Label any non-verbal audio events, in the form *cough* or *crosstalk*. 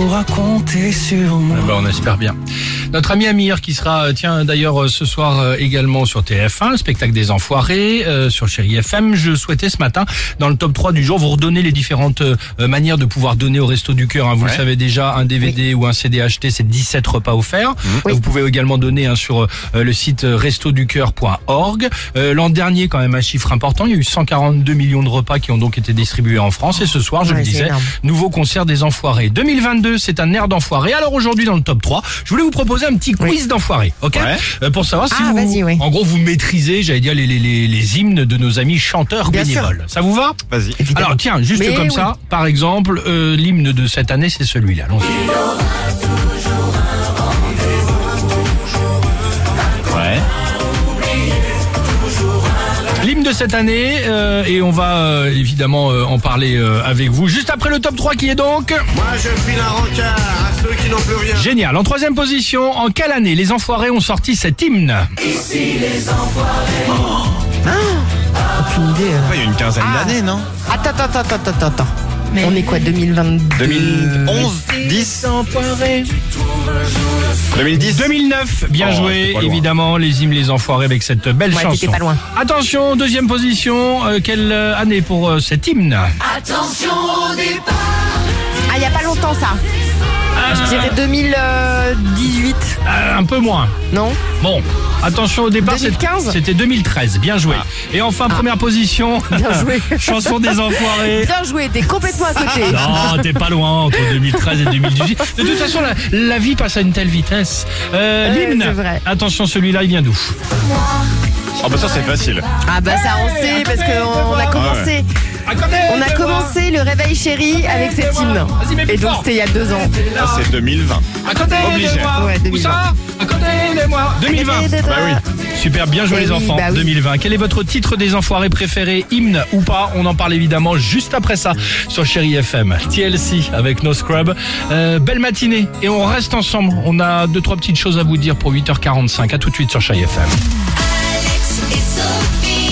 pourras compter sur moi. Ben, on espère bien. Notre ami Amir qui sera, euh, tiens d'ailleurs euh, ce soir euh, également sur TF1, le spectacle des Enfoirés, euh, sur Chéri FM. Je souhaitais ce matin, dans le top 3 du jour, vous redonner les différentes euh, manières de pouvoir donner au Resto du Cœur. hein. Vous le savez déjà, un DVD ou un CD acheté, c'est 17 repas offerts. Oui. Vous pouvez également donner hein, sur euh, le site restoducoeur.org. Euh, L'an dernier, quand même, un chiffre important, il y a eu 142 millions de repas qui ont donc été distribués en France. Et ce soir, je Ouais, le disais, énorme. nouveau concert des Enfoirés. 2022, c'est un air d'enfoiré. Alors aujourd'hui, dans le top 3, je voulais vous proposer un petit quiz d'enfoiré, ok Ouais. Euh, Pour savoir si Ah, vous, vas-y, oui. en gros, vous maîtrisez, j'allais dire, les, les, les, les hymnes de nos amis chanteurs Bien sûr. bénévoles. Ça vous va Vas-y. Alors tiens, juste Mais comme oui. ça, par exemple, euh, l'hymne de cette année, c'est celui-là. L'hymne de cette année, euh, et on va euh, évidemment euh, en parler euh, avec vous juste après le top 3 qui est donc... Moi je file un rencard à ceux qui n'ont plus rien. Génial. En troisième position, en quelle année les Enfoirés ont sorti cet hymne Aucune idée. euh. Ouais, il y a une quinzaine Ah. d'années, non Attends, attends, attends, attends, attends. On est quoi, 2022 2011 10 2010 2009, bien Oh, joué, évidemment, les hymnes les enfoirés avec cette belle Ouais, chanson. t'étais pas loin. Attention, deuxième position, euh, quelle euh, année pour euh, cet hymne? Ah, il y a pas longtemps ça. Je dirais 2018. Euh, Un peu moins. Non? Bon, attention au départ, c'est- 2015? c'était 2013, bien joué. Et enfin, première position, Ah. *laughs* Bien joué. *laughs* chanson des enfoirés. Bien joué, t'es complètement à côté. Non, t'es pas loin entre 2013 et 2018. De toute façon, la, la vie passe à une telle vitesse. Euh, Ouais, L'hymne, c'est vrai. attention, celui-là, il vient d'où? Oh bah ça c'est facile. Ah bah ça on sait parce qu'on a commencé. Commencé le réveil chéri avec cet hymne. Et donc c'était il y a deux ans. Là c'est 2020. À côté Obligé. de moi. Ouais, Où 2020. ça À côté de moi. 2020. Bah oui. Super, bien joué Eh les oui, enfants. bah oui. 2020. Quel est votre titre des enfoirés préféré, hymne ou pas? On en parle évidemment juste après ça sur Chéri FM. TLC avec No Scrub. Euh, belle matinée et on reste ensemble. On a deux trois petites choses à vous dire pour 8h45. À tout de suite sur Chéri FM. Alex et Sophie.